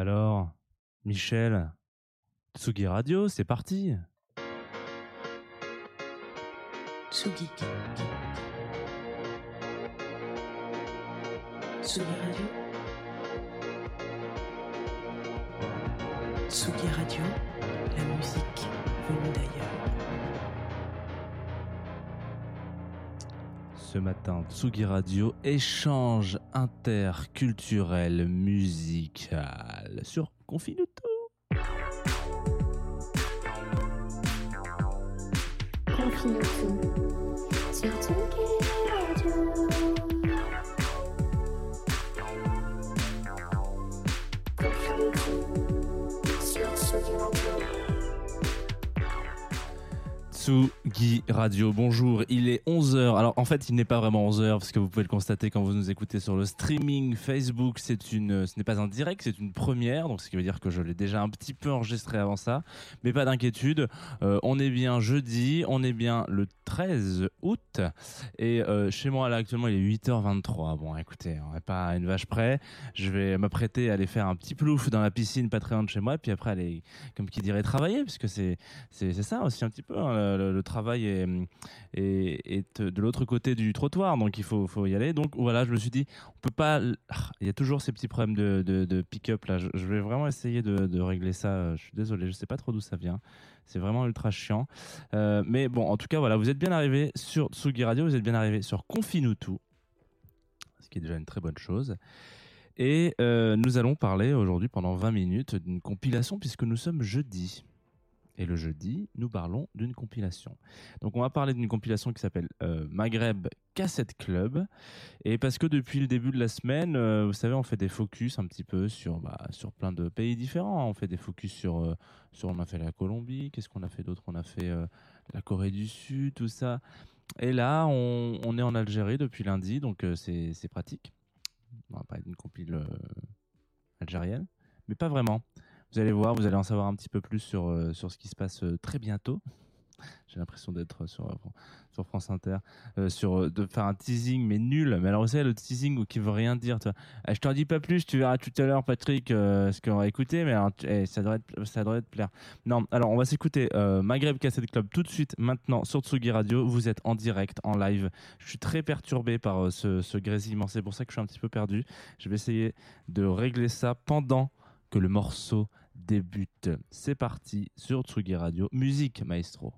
Alors, Michel, Tsugi Radio, c'est parti. Tsugi. Tsugi Radio. Tsugi Radio, la musique venue d'ailleurs. Ce matin, Tsugi Radio, échange interculturel musical sur Confinuto. Tsugi Radio, bonjour, il est 11h. Alors en fait, il n'est pas vraiment 11h parce que vous pouvez le constater quand vous nous écoutez sur le streaming Facebook, une ce n'est pas un direct, c'est une première, donc ce qui veut dire que je l'ai déjà un petit peu enregistré avant ça, mais pas d'inquiétude, euh, on est bien jeudi, on est bien le 13 août et euh, chez moi là actuellement il est 8h23. Bon, écoutez, on n'est pas à une vache près. Je vais m'apprêter à aller faire un petit plouf dans la piscine pas de chez moi puis après aller comme qui dirait travailler puisque c'est c'est ça aussi un petit peu hein, le, travail est, de l'autre côté du trottoir donc il faut, y aller. Donc voilà je me suis dit on peut pas ah, il y a toujours ces petits problèmes de, pick-up là. Je, vais vraiment essayer de, régler ça je suis désolé je sais pas trop d'où ça vient. C'est vraiment ultra chiant. Euh, mais bon en tout cas voilà vous êtes bien arrivé sur Tsugi Radio vous êtes bien arrivé sur Confinutu ce qui est déjà une très bonne chose. Et euh, nous allons parler aujourd'hui pendant 20 minutes d'une compilation puisque nous sommes jeudi. Et le jeudi, nous parlons d'une compilation. Donc on va parler d'une compilation qui s'appelle euh, Maghreb Cassette Club. Et parce que depuis le début de la semaine, euh, vous savez, on fait des focus un petit peu sur, bah, sur plein de pays différents. On fait des focus sur, euh, sur on a fait la Colombie, qu'est-ce qu'on a fait d'autre? On a fait la Corée du Sud, tout ça. Et là, on, est en Algérie depuis lundi, donc c'est pratique. On va parler d'une compile algérienne, mais pas vraiment. Vous allez voir, vous allez en savoir un petit peu plus sur, euh, sur ce qui se passe euh, très bientôt. J'ai l'impression d'être sur, euh, sur France Inter, sur, de faire un teasing, mais nul. Mais alors, vous savez, le teasing qui veut rien dire. tu vois. Ah, je t'en dis pas plus, tu verras tout à l'heure, Patrick, euh, ce qu'on va écouter, mais eh, ça, devrait te, ça devrait te plaire. Non, alors, on va s'écouter euh, Maghreb Cassette Club tout de suite, maintenant, sur Tsugi Radio. Vous êtes en direct, en live. Je suis très perturbé par ce, ce grésillement. C'est pour ça que je suis un petit peu perdu. Je vais essayer de régler ça pendant que le morceau débute. C'est parti sur Tsugi Radio. Musique, maestro.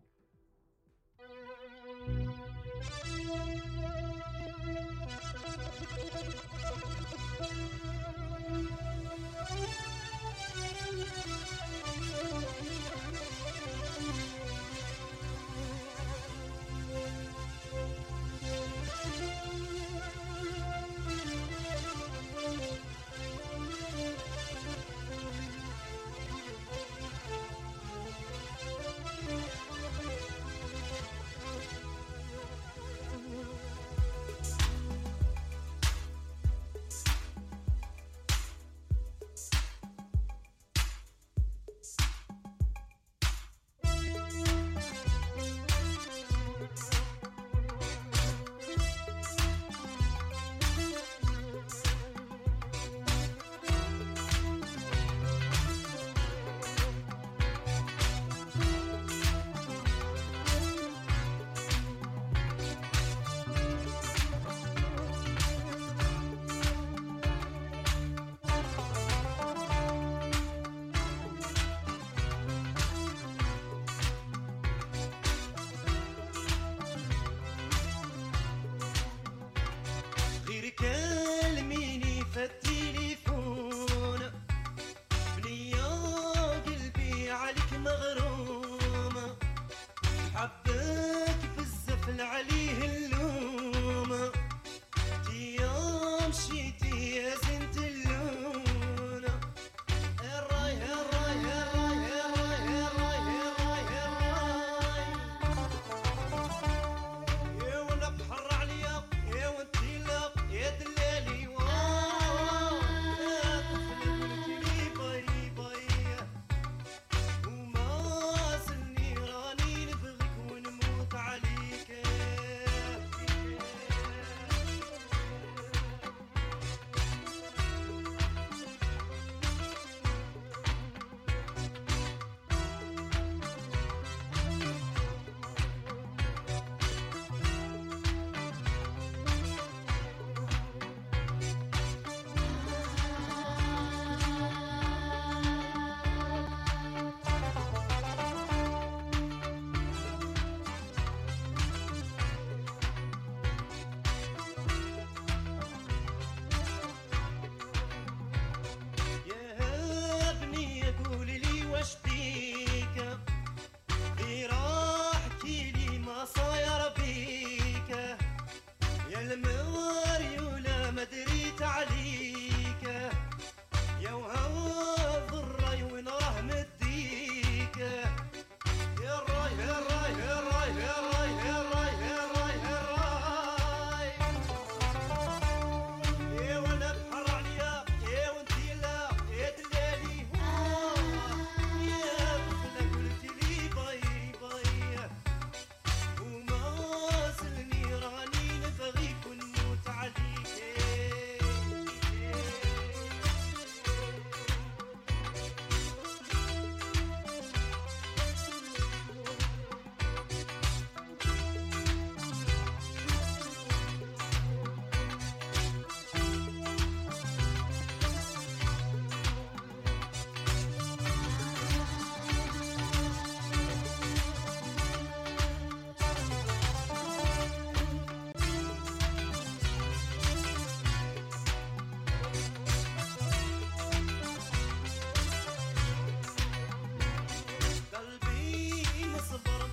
impossible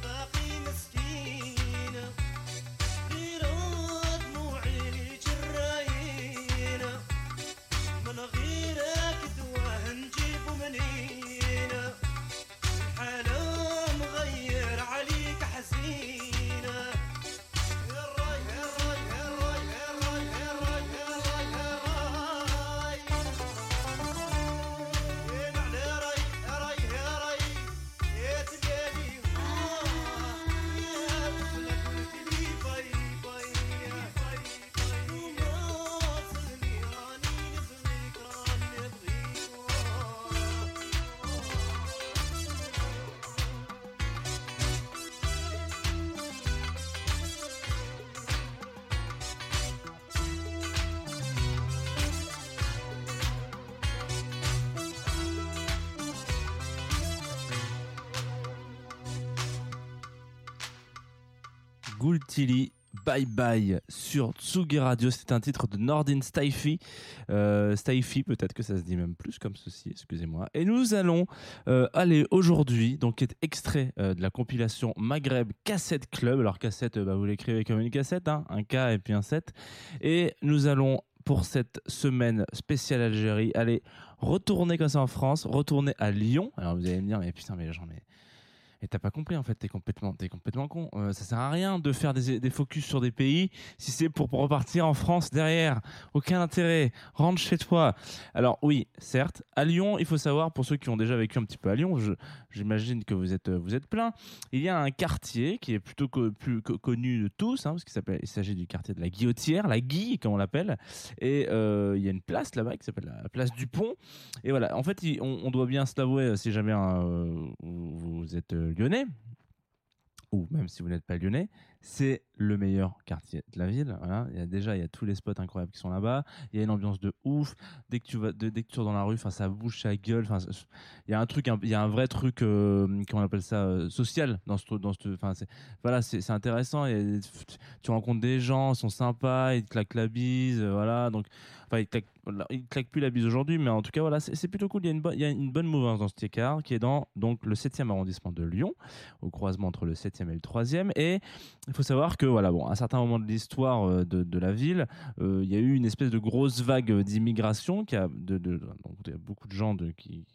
Gultili. Bye Bye sur Tsugi Radio. C'est un titre de Nordin Staifi. Euh, peut-être que ça se dit même plus comme ceci, excusez-moi. Et nous allons euh, aller aujourd'hui, donc qui est extrait euh, de la compilation Maghreb Cassette Club. Alors cassette, bah, vous l'écrivez comme une cassette, hein, un K et puis un 7. Et nous allons pour cette semaine spéciale Algérie, aller retourner comme ça en France, retourner à Lyon. Alors vous allez me dire, mais putain, mais j'en ai et t'as pas compris en fait, t'es complètement, t'es complètement con. Euh, ça sert à rien de faire des, focus sur des pays si c'est pour, repartir en France derrière. Aucun intérêt. Rentre chez toi. Alors oui, certes, à Lyon, il faut savoir pour ceux qui ont déjà vécu un petit peu à Lyon, j'imagine que vous êtes, vous êtes plein. Il y a un quartier qui est plutôt plus co- connu de tous, hein, parce qu'il s'agit du quartier de la Guillotière, la Guille comme on l'appelle. Et euh, il y a une place là-bas qui s'appelle la place du Pont. Et voilà, en fait, on, doit bien se l'avouer, euh, si jamais euh, vous, êtes euh, lyonnais, ou même si vous n'êtes pas lyonnais, c'est le meilleur quartier de la ville. Voilà. Il y a déjà, il y a tous les spots incroyables qui sont là-bas. Il y a une ambiance de ouf. Dès que tu vas, dès que tu dans la rue, enfin, ça bouge sa gueule. Enfin, il y a un truc, il y a un vrai truc, euh, comment on appelle ça, euh, social dans ce, dans ce, enfin, voilà, c'est, intéressant. Tu rencontres des gens, ils sont sympas, ils claquent la bise, euh, voilà. Donc, enfin, ils claquent, claquent plus la bise aujourd'hui, mais en tout cas, voilà, c'est, plutôt cool. Il y a une bonne, il y a une bonne mouvance dans cet écart qui est dans donc le 7e arrondissement de Lyon, au croisement entre le 7e et le 3e. Et il faut savoir que, voilà, bon, à un certain moment de l'histoire euh, de, la ville, euh, il y a eu une espèce de grosse vague d'immigration qui a, de, beaucoup de gens qui,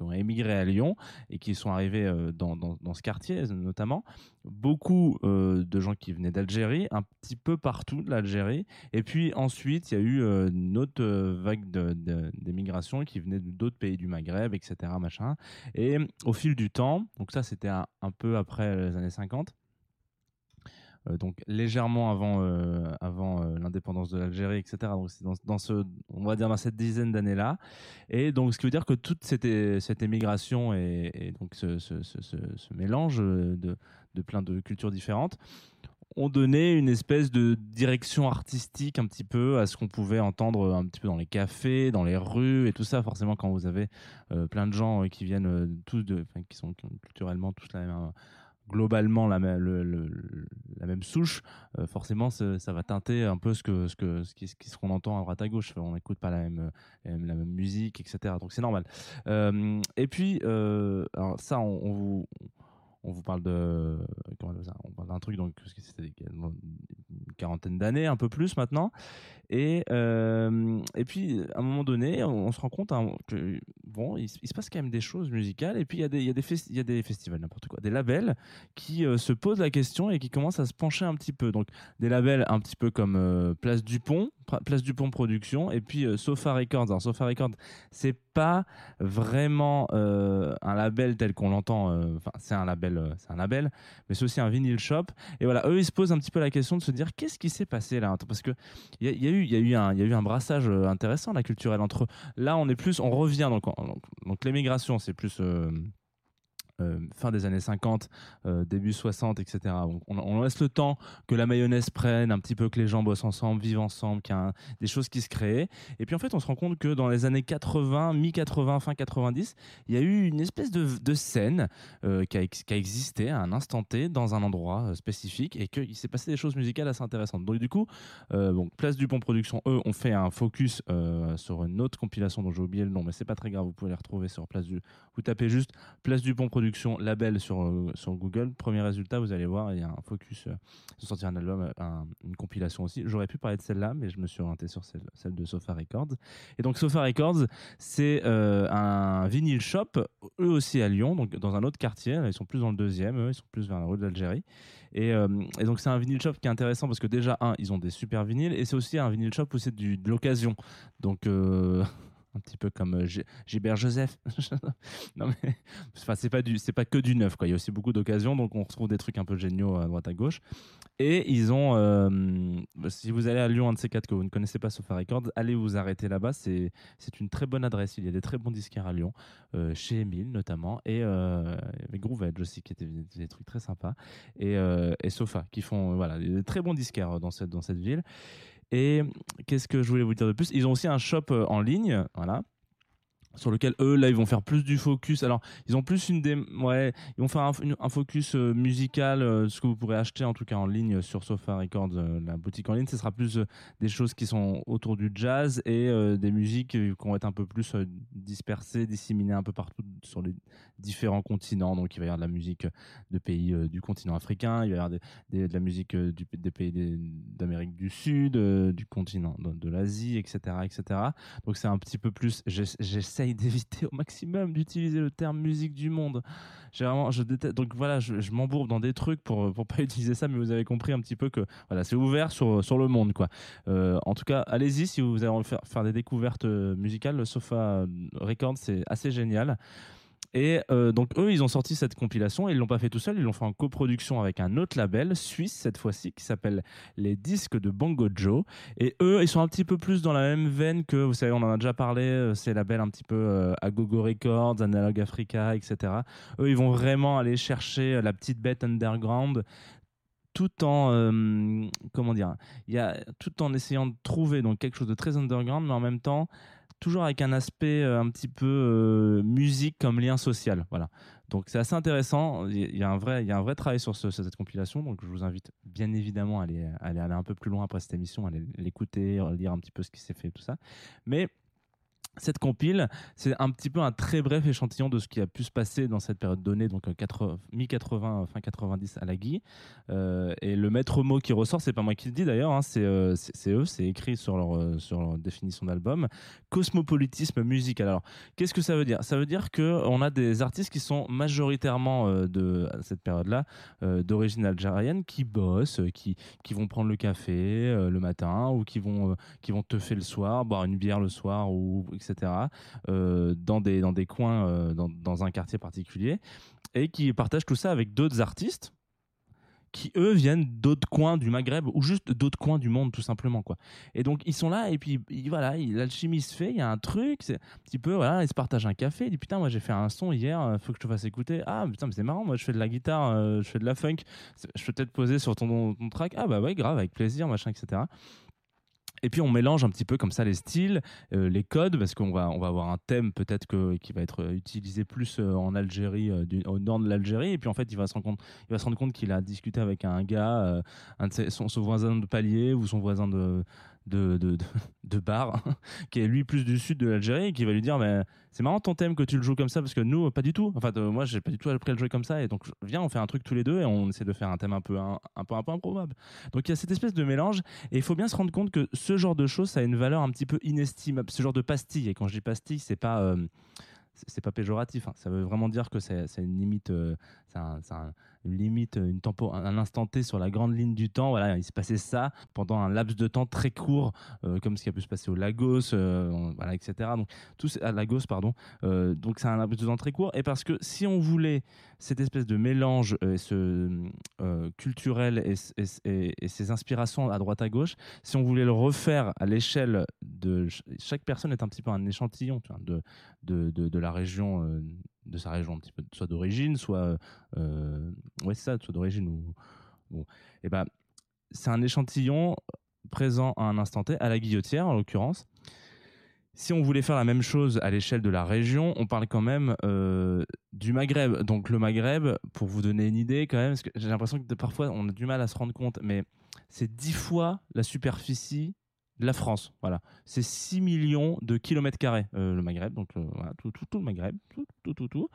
ont émigré à Lyon et qui sont arrivés euh, dans, ce quartier notamment. Beaucoup de gens qui venaient d'Algérie, un petit peu partout de l'Algérie. Et puis ensuite, il y a eu une autre vague d'émigration qui venait d'autres pays du Maghreb, etc. Machin. Et au fil du temps, donc ça c'était un, peu après les années 50, euh, donc légèrement avant, euh, euh, l'indépendance de l'Algérie, etc. Donc dans, on va dire dans cette dizaine d'années-là. Et donc ce qui veut dire que toute cette, émigration et, donc ce, mélange de, plein de cultures différentes ont donné une espèce de direction artistique un petit peu à ce qu'on pouvait entendre un petit peu dans les cafés, dans les rues et tout ça. Forcément, quand vous avez euh, plein de gens euh, qui viennent euh, tous qui sont culturellement tous la même, globalement la la même souche, euh, forcément ça, va teinter un peu ce que ce que ce qui- ce qu'on entend à droite à gauche. On n'écoute pas la même, la même musique, etc. Donc c'est normal. Euh, et puis euh, ça on vous on vous parle de on parle d'un truc donc c'était une quarantaine d'années un peu plus maintenant. Et euh, et puis à un moment donné on, se rend compte hein, que bon il, se- passe quand même des choses musicales. Et puis il y a des il y a des il y a des festivals n'importe quoi des labels qui euh, se posent la question et qui commencent à se pencher un petit peu. Donc des labels un petit peu comme euh, Place Dupont Place Dupont Production et puis euh, Sofa Records. Alors Sofa Records c'est pas vraiment euh, un label tel qu'on l'entend euh, enfin c'est un label c'est un label mais c'est aussi un vinyl shop. Et voilà eux ils se posent un petit peu la question de se dire qu'est-ce qui s'est passé là? Parce que il y a, eu il y a eu un il y a eu un brassage intéressant la culturel entre là on est plus on revient donc en- donc, donc l'émigration c'est plus euh, fin des années 50, euh, début 60, etc. On, laisse le temps que la mayonnaise prenne, un petit peu que les gens bossent ensemble, vivent ensemble, qu'il y a des choses qui se créent. Et puis en fait, on se rend compte que dans les années 80, mi-80, fin 90, il y a eu une espèce de, scène euh, qui, a, existé à un instant T dans un endroit spécifique et qu'il s'est passé des choses musicales assez intéressantes. Donc du coup, Place du Pont Production, eux, ont fait un focus sur une autre compilation dont j'ai oublié le nom, mais c'est pas très grave, vous pouvez les retrouver sur Place du... Vous tapez juste Place du Pont Production label sur, euh, sur Google. Premier résultat, vous allez voir, il y a un focus. euh, ils ont sorti un album, euh, un- une compilation aussi. J'aurais pu parler de celle-là, mais je me suis orienté sur celle, celle de Sofa Records. Et donc, Sofa Records, c'est euh, un vinyle shop, eux aussi à Lyon, donc dans un autre quartier. Ils sont plus dans le deuxième, eux, ils sont plus vers la rue de l'Algérie. Et, euh, et donc, c'est un vinyle shop qui est intéressant parce que déjà, un, ils ont des super vinyles et c'est aussi un vinyle shop où c'est de l'occasion. Donc, euh, un petit peu comme euh, Gilbert Joseph. non mais enfin c'est pas que du neuf quoi. Il y a aussi beaucoup d'occasions donc on retrouve des trucs un peu géniaux à droite à gauche. Et ils ont euh, si vous allez à Lyon un de ces quatre que vous ne connaissez pas Sofa Records allez vous arrêter là-bas. C'est c'est une très bonne adresse. Il y a des très bons disquaires à Lyon euh, chez Emile notamment et euh, avec Groove Edge aussi qui étaient des, trucs très sympas. Et, euh, et Sofa qui font euh, voilà des très bons disquaires dans cette dans cette ville et qu'est-ce que je voulais vous dire de plus? Ils ont aussi un shop euh, en ligne, voilà. Sur lequel eux là ils vont faire plus du focus. Alors ils ont plus une ouais ils vont faire un, focus euh, musical euh, ce que vous pourrez acheter en tout cas en ligne sur Sofa Records euh, la boutique en ligne. Ce sera plus euh, des choses qui sont autour du jazz et euh, des musiques euh, qui vont être un peu plus euh, dispersées disséminées un peu partout sur les différents continents. Donc il va y avoir de la musique de pays euh, du continent africain il va y avoir de la musique euh, des pays d'Amérique du Sud euh, du continent de, l'Asie etc etc donc c'est un petit peu plus. j'ess- D'éviter au maximum d'utiliser le terme musique du monde. J'ai je déteste. Donc voilà, je, m'embourbe dans des trucs pour pour pas utiliser ça, mais vous avez compris un petit peu que voilà, c'est ouvert sur sur le monde quoi. Euh, en tout cas, allez-y si vous de faire faire des découvertes euh, musicales. Le Sofa Records c'est assez génial. Et euh, donc eux, ils ont sorti cette compilation et ils l'ont pas fait tout seul, ils l'ont fait en coproduction avec un autre label suisse cette fois-ci qui s'appelle les disques de Bongo Joe. Et eux, ils sont un petit peu plus dans la même veine que, vous savez, on en a déjà parlé, euh, ces labels un petit peu euh, Agogo Records, Analog Africa, etc. Eux, ils vont vraiment aller chercher la petite bête underground tout en comment dire il tout en essayant de trouver donc quelque chose de très underground mais en même temps toujours avec un aspect euh, un petit peu euh, musique comme lien social voilà. Donc c'est assez intéressant. Il y a- un vrai il y a un vrai travail sur, ce- sur cette compilation. Donc je vous invite bien évidemment à aller, à aller un peu plus loin après cette émission à l'écouter lire un petit peu ce qui s'est fait tout ça. Mais cette compile, c'est un petit peu un très bref échantillon de ce qui a pu se passer dans cette période donnée, donc euh, 80 mi-80, fin 90 à la Guy. Euh, et le maître mot qui ressort, c'est pas moi qui le dis d'ailleurs, hein, c'est euh, eux, c'est écrit sur leur, euh, sur définition d'album. Cosmopolitisme musical. Alors, qu'est-ce que ça veut dire? Ça veut dire que on a des artistes qui sont majoritairement euh, de à cette période-là euh, d'origine algérienne, qui bossent, euh, qui, qui vont prendre le café euh, le matin ou qui vont, euh, qui vont teuffer le soir, boire une bière le soir ou etc. euh, dans des dans des coins euh, dans, dans un quartier particulier et qui partagent tout ça avec d'autres artistes qui eux viennent d'autres coins du Maghreb ou juste d'autres coins du monde tout simplement quoi. Et donc ils sont là et puis voilà, il- l'alchimie se fait, il y a un truc, un petit peu voilà, ils se partagent un café, ils disent putain moi j'ai fait un son hier, euh, faut que je te fasse écouter. Ah putain mais c'est marrant, moi je fais de la guitare, je fais de la funk, je peux peut-être poser sur ton, ton track. Ah bah ouais grave avec plaisir machin etc. Et puis on mélange un petit peu comme ça les styles, euh, les codes, parce qu'on va, on va avoir un thème peut-être qui va être euh, utilisé plus euh, en Algérie, au nord de l'Algérie. Et puis en fait, il va se rendre compte, il va se rendre compte qu'il a discuté avec un gars, son voisin de palier ou son voisin de, de, de, de, bar, qui est lui plus du sud de l'Algérie, qui va lui dire mais c'est marrant ton thème que tu le joues comme ça, parce que nous, pas du tout. Enfin, euh, moi, j'ai pas du tout appris à le jouer comme ça. Et donc, viens, on fait un truc tous les deux et on essaie de faire un thème un peu, un, un peu, un peu improbable. Donc, il y a cette espèce de mélange. Et il faut bien se rendre compte que ce genre de choses, ça a une valeur un petit peu inestimable. Ce genre de pastille. Et quand je dis pastille, c'est pas, euh, c'est pas péjoratif. hein. Ça veut vraiment dire que c'est une limite, euh, c'est un- limite, une tempo, un, instant T sur la grande ligne du temps. Voilà, il s'est passé ça pendant un laps de temps très court, euh, comme ce qui a pu se passer au Lagos, euh, voilà, etc. Donc tout à Lagos, pardon. Euh, donc c'est un laps de temps très court. Et parce que si on voulait cette espèce de mélange euh, euh, culturel et, ces inspirations à droite à gauche, si on voulait le refaire à l'échelle de ch- chaque personne est un petit peu un échantillon de, de, de, la région euh, de sa région un petit peu soit d'origine soit euh, ouais ça soit d'origine ou bon et ben c'est un échantillon présent à un instant T à la guillotière en l'occurrence si on voulait faire la même chose à l'échelle de la région, on parle quand même euh, du Maghreb. Donc le Maghreb, pour vous donner une idée quand même, parce que j'ai l'impression que parfois on a du mal à se rendre compte, mais c'est dix fois la superficie de la France. Voilà, c'est 6 millions de kilomètres carrés euh, le Maghreb. Donc euh, voilà, tout, tout, tout le Maghreb, tout, tout, tout, tout.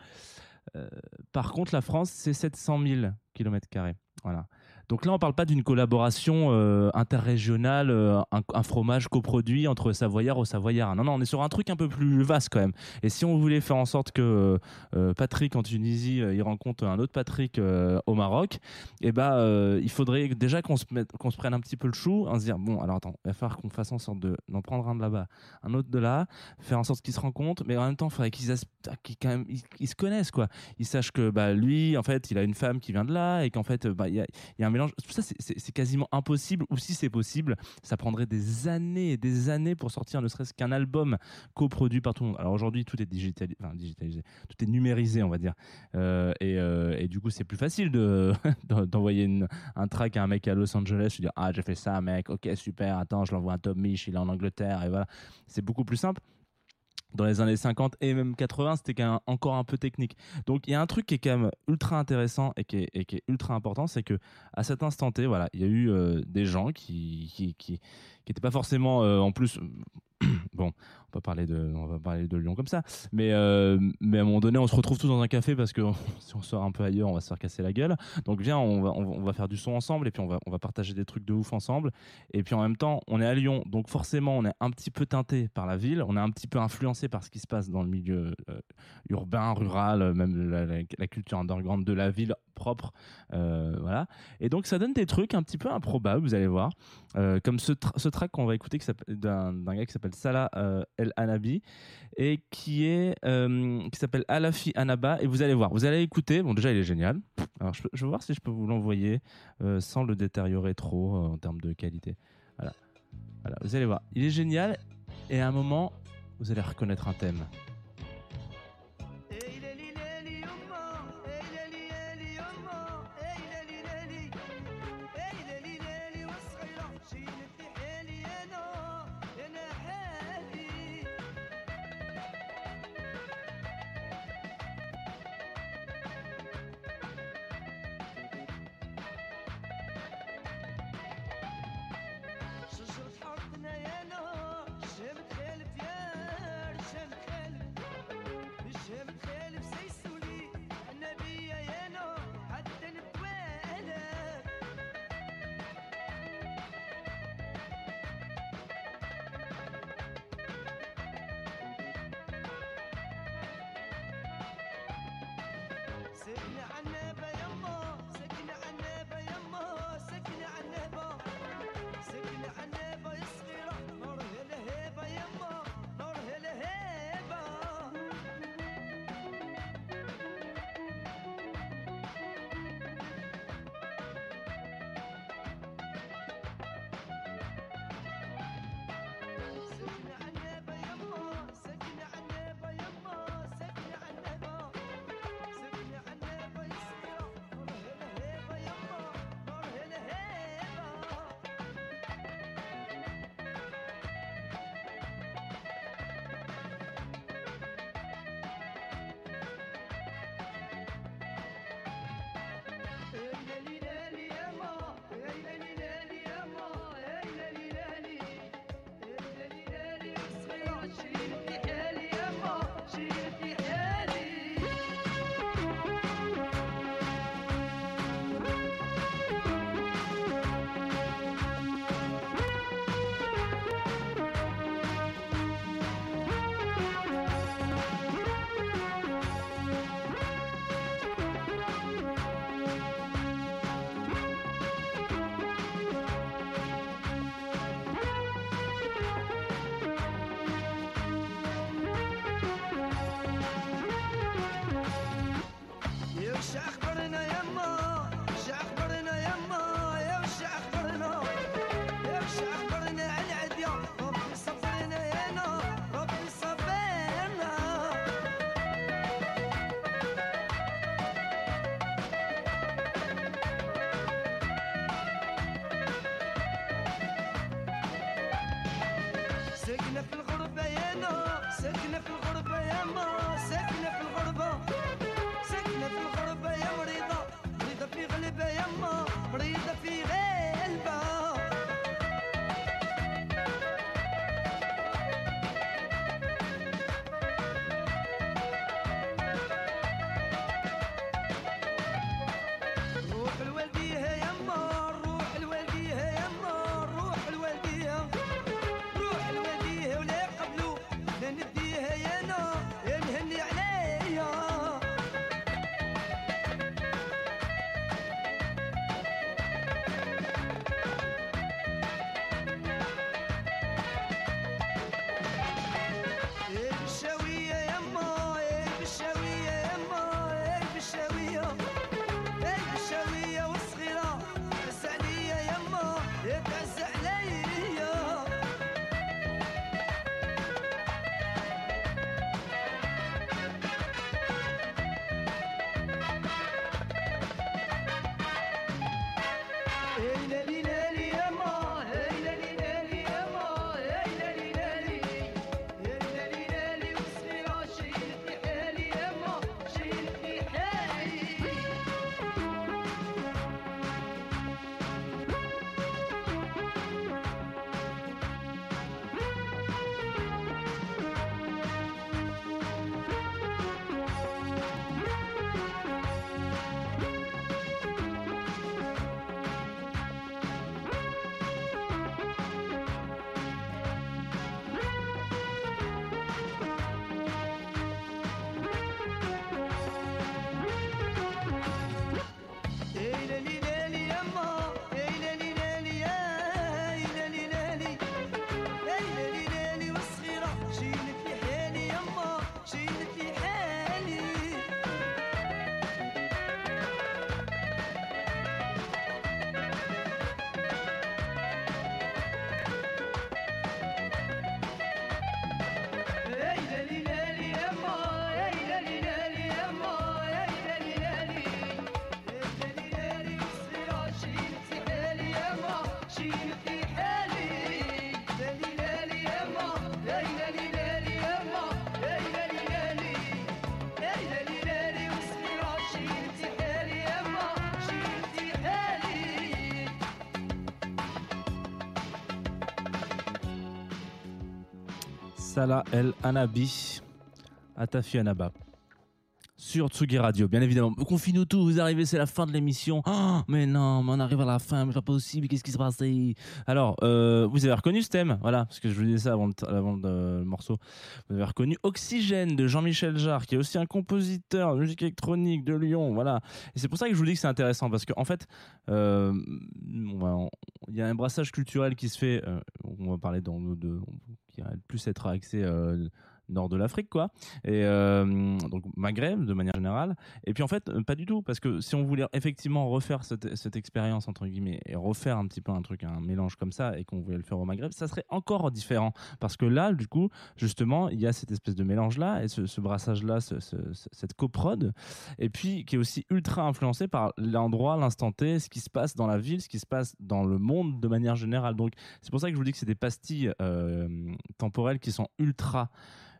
Euh, par contre, la France, c'est 700 000 kilomètres carrés. Voilà. Donc là, on parle pas d'une collaboration euh, interrégionale, euh, un, fromage coproduit entre Savoyard au Savoyard. Non, non, on est sur un truc un peu plus vaste quand même. Et si on voulait faire en sorte que euh, Patrick en Tunisie, il rencontre un autre Patrick au Maroc, eh ben, il faudrait déjà qu'on se, qu'on prenne un petit peu le chou, en se dire bon, alors attends, il va falloir qu'on fasse en sorte de d'en prendre un de là-bas, un autre de là, faire en sorte qu'ils se rencontrent, mais en même temps, il faudrait qu'ils se connaissent quoi. Ils sachent que bah lui, en fait, il a une femme qui vient de là et qu'en fait, bah, il y y a un Tout ça, c'est- quasiment impossible. Ou si c'est possible, ça prendrait des années et des années pour sortir ne serait-ce qu'un album coproduit par tout le monde. Alors aujourd'hui, tout est digitalisé, tout est numérisé, on va dire. Euh, et, euh, et du coup, c'est plus facile de d'en- d'envoyer un track à un mec à Los Angeles, lui dire ah j'ai fait ça, mec, ok super, attends, je l'envoie à Tom Mich, il est en Angleterre, et voilà. C'est beaucoup plus simple. Dans les années 50 et même 80, c'était quand même encore un peu technique. Donc il y a un truc qui est quand même ultra intéressant et qui est, ultra important, c'est que à cet instant T, voilà, il y a eu euh, des gens qui qui pas forcément euh, en plus bon, va parler de, on va parler de Lyon comme ça, mais euh, mais à un moment donné, on se retrouve tous dans un café parce que si on sort un peu ailleurs, on va se faire casser la gueule. Donc viens, on va, on va faire du son ensemble et puis on va, on va partager des trucs de ouf ensemble. Et puis en même temps, on est à Lyon, donc forcément, on est un petit peu teinté par la ville, on est un petit peu influencé par ce qui se passe dans le milieu euh, urbain, rural, même la, culture underground de la ville propre, euh, voilà. Et donc ça donne des trucs un petit peu improbables, vous allez voir, euh, comme ce, ce track qu'on va écouter d'un gars qui s'appelle Salah euh, Anabi et qui est euh, qui s'appelle Alafi Anaba et vous allez voir, vous allez écouter. Bon déjà il est génial. Alors je, vais voir si je peux vous l'envoyer euh, sans le détériorer trop en termes de qualité. Voilà. voilà, vous allez voir, il est génial et à un moment vous allez reconnaître un thème. Yeah. Salah El Anabi, Atafi Anaba. Sur Tsugi Radio, bien évidemment. Confine-nous tout, vous arrivez, c'est la fin de l'émission. Oh, mais non, on arrive à la fin, mais c'est pas possible, qu'est-ce qui se passe Alors, euh, vous avez reconnu ce thème, voilà, parce que je vous disais ça avant le, morceau. Vous avez reconnu Oxygène de Jean-Michel Jarre, qui est aussi un compositeur de musique électronique de Lyon, voilà. Et c'est pour ça que je vous dis que c'est intéressant, parce qu'en fait, euh, il y a un brassage culturel qui se fait, euh, on va parler dans le- de, qui va plus être axé euh, nord de l'Afrique, quoi. Et euh, donc Maghreb de manière générale. Et puis en fait, pas du tout, parce que si on voulait effectivement refaire cette, cette expérience entre guillemets et refaire un petit peu un truc, un mélange comme ça, et qu'on voulait le faire au Maghreb, ça serait encore différent, parce que là, du coup, justement, il y a cette espèce de mélange là et ce, brassage là, ce- ce- ce- cette coprode, et puis qui est aussi ultra influencé par l'endroit, l'instant T, ce qui se passe dans la ville, ce qui se passe dans le monde de manière générale. Donc c'est pour ça que je vous dis que c'est des pastilles euh, temporelles qui sont ultra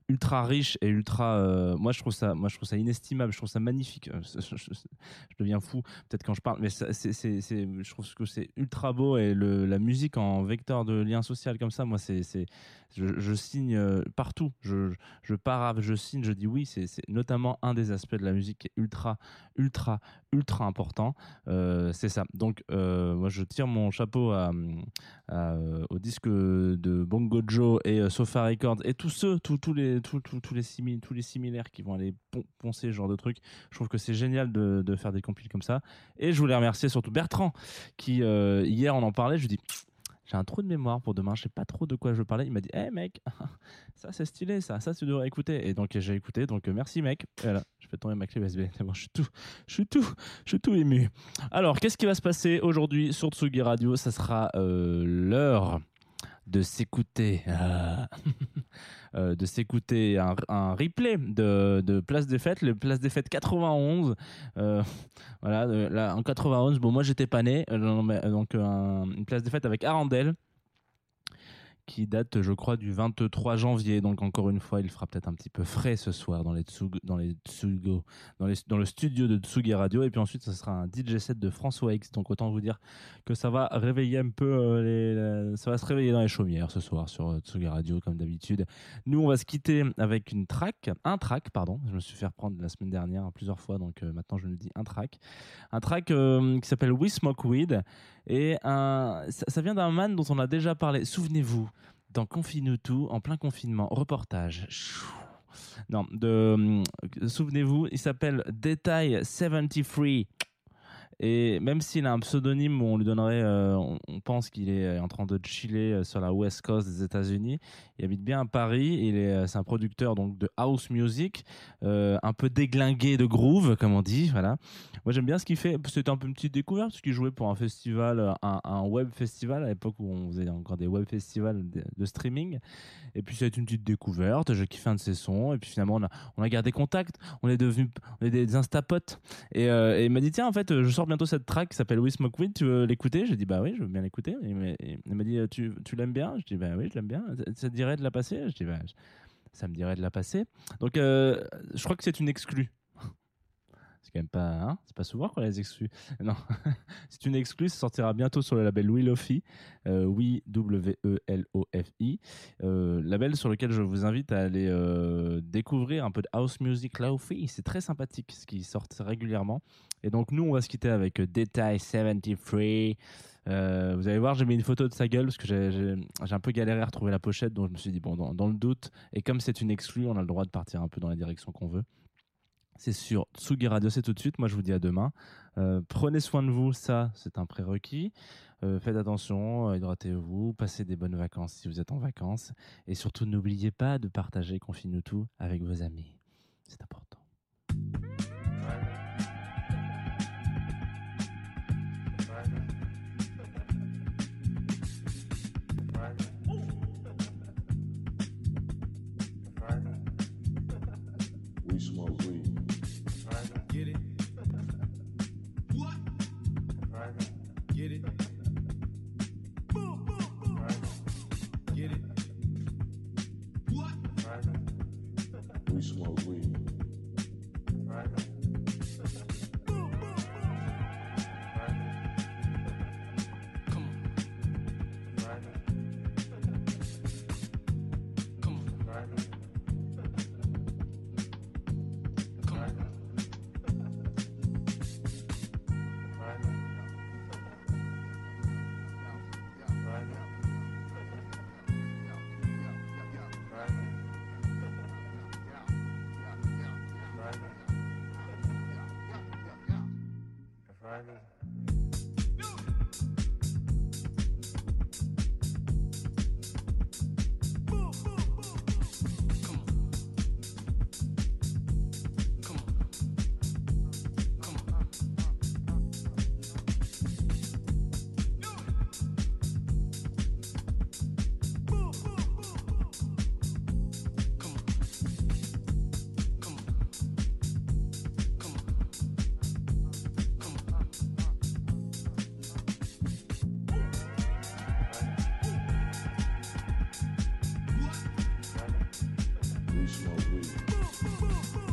ultra riches et ultra euh, moi je trouve ça moi je trouve ça inestimable. Je trouve ça magnifique. Euh, je, deviens fou peut-être quand je parle mais je trouve que c'est ultra beau et la musique en vecteur de lien social comme ça moi je, signe euh, partout. Je, je, je signe je dis oui. C'est notamment un des aspects de la musique qui est ultra ultra ultra important Euh, c'est ça donc euh, moi je tire mon chapeau euh, au disque de Bongo Joe et Sofa Records et tous ceux, tous, les, tous, les similaires qui vont aller pon- poncer ce genre de trucs. Je trouve que c'est génial de, faire des compiles comme ça. Et je voulais remercier surtout Bertrand qui hier on en parlait. Je lui dis j'ai un trou de mémoire pour demain, je sais pas trop de quoi je veux parler. Il m'a dit, hé mec, ça c'est stylé, ça, ça tu devrais écouter. Et donc j'ai écouté, donc euh, merci mec. Voilà, je fais tomber ma clé USB. Bon, je suis tout, je suis tout, je suis tout ému. Alors, qu'est-ce qui va se passer aujourd'hui sur Tsugi Radio? Ça sera euh, l'heure de s'écouter, ah. Euh, de s'écouter un, replay de, Place des Fêtes, le Place des Fêtes 91. Euh, voilà, euh, là, en 91, bon, moi j'étais pas né, euh, euh, donc euh, un- une Place des Fêtes avec Arandel qui date, je crois, du 23 janvier. Donc, encore une fois, il fera peut-être un petit peu frais ce soir dans les Tsugo, dans, le studio de Tsugi Radio. Et puis ensuite, ce sera un DJ set de François X. Donc, autant vous dire que ça va réveiller un peu euh, ça va se réveiller dans les chaumières ce soir sur euh, Radio, comme d'habitude. Nous, on va se quitter avec une track, un track, pardon. Je me suis fait reprendre la semaine dernière plusieurs fois, donc euh, maintenant je me dis un track. Un track euh, qui s'appelle We Smoke Weed. Et ça vient d'un man dont on a déjà parlé. Souvenez-vous, dans Confine tout, en plein confinement, reportage. Non, hum, souvenez-vous, il s'appelle Detail 73. Et même s'il a un pseudonyme où on lui donnerait, euh, on, pense qu'il est en train de chiller euh, sur la West Coast des États-Unis, il habite bien à Paris. Il est, euh, c'est un producteur donc de house music, euh, un peu déglingué de groove, comme on dit. Voilà. Moi j'aime bien ce qu'il fait. C'était un peu une petite découverte parce qu'il jouait pour un festival, euh, un, web festival à l'époque où on faisait encore des web festivals de, streaming. Et puis été une petite découverte. J'ai kiffé un de ses sons. Et puis finalement on a, on a gardé contact. On est devenus, on est des instapotes. Et, euh, et il m'a dit tiens en fait euh, je sors bientôt cette track qui s'appelle We Smoke Weed. Tu veux l'écouter? J'ai dit bah oui je veux bien l'écouter. Il m'a- dit tu, tu l'aimes bien? Je dis bah oui je l'aime bien. Ça, ça te dirait de la passer? Je dis bah ça me dirait de la passer. Donc euh, je crois que c'est une exclue. C'est quand même pas, hein c'est pas souvent qu'on les exclus. Non, c'est une exclue, ça sortira bientôt sur le label Willofi, euh, oui, W-E-L-O-F-I, euh, label sur lequel je vous invite à aller euh, découvrir un peu de house music Lofi. C'est très sympathique ce qui sort régulièrement. Et donc nous, on va se quitter avec Detail 73. Euh, vous allez voir, j'ai mis une photo de sa gueule parce que j'ai- un peu galéré à retrouver la pochette, donc je me suis dit bon, dans, dans le doute, et comme c'est une exclue, on a le droit de partir un peu dans la direction qu'on veut. C'est sur Tsugi Radio, c'est tout de suite. Moi, je vous dis à demain. Euh, prenez soin de vous, ça, c'est un prérequis. Euh, faites attention, euh, hydratez-vous, passez des bonnes vacances si vous êtes en vacances. Et surtout, n'oubliez pas de partager Confine tout avec vos amis. C'est important. we smoke weed.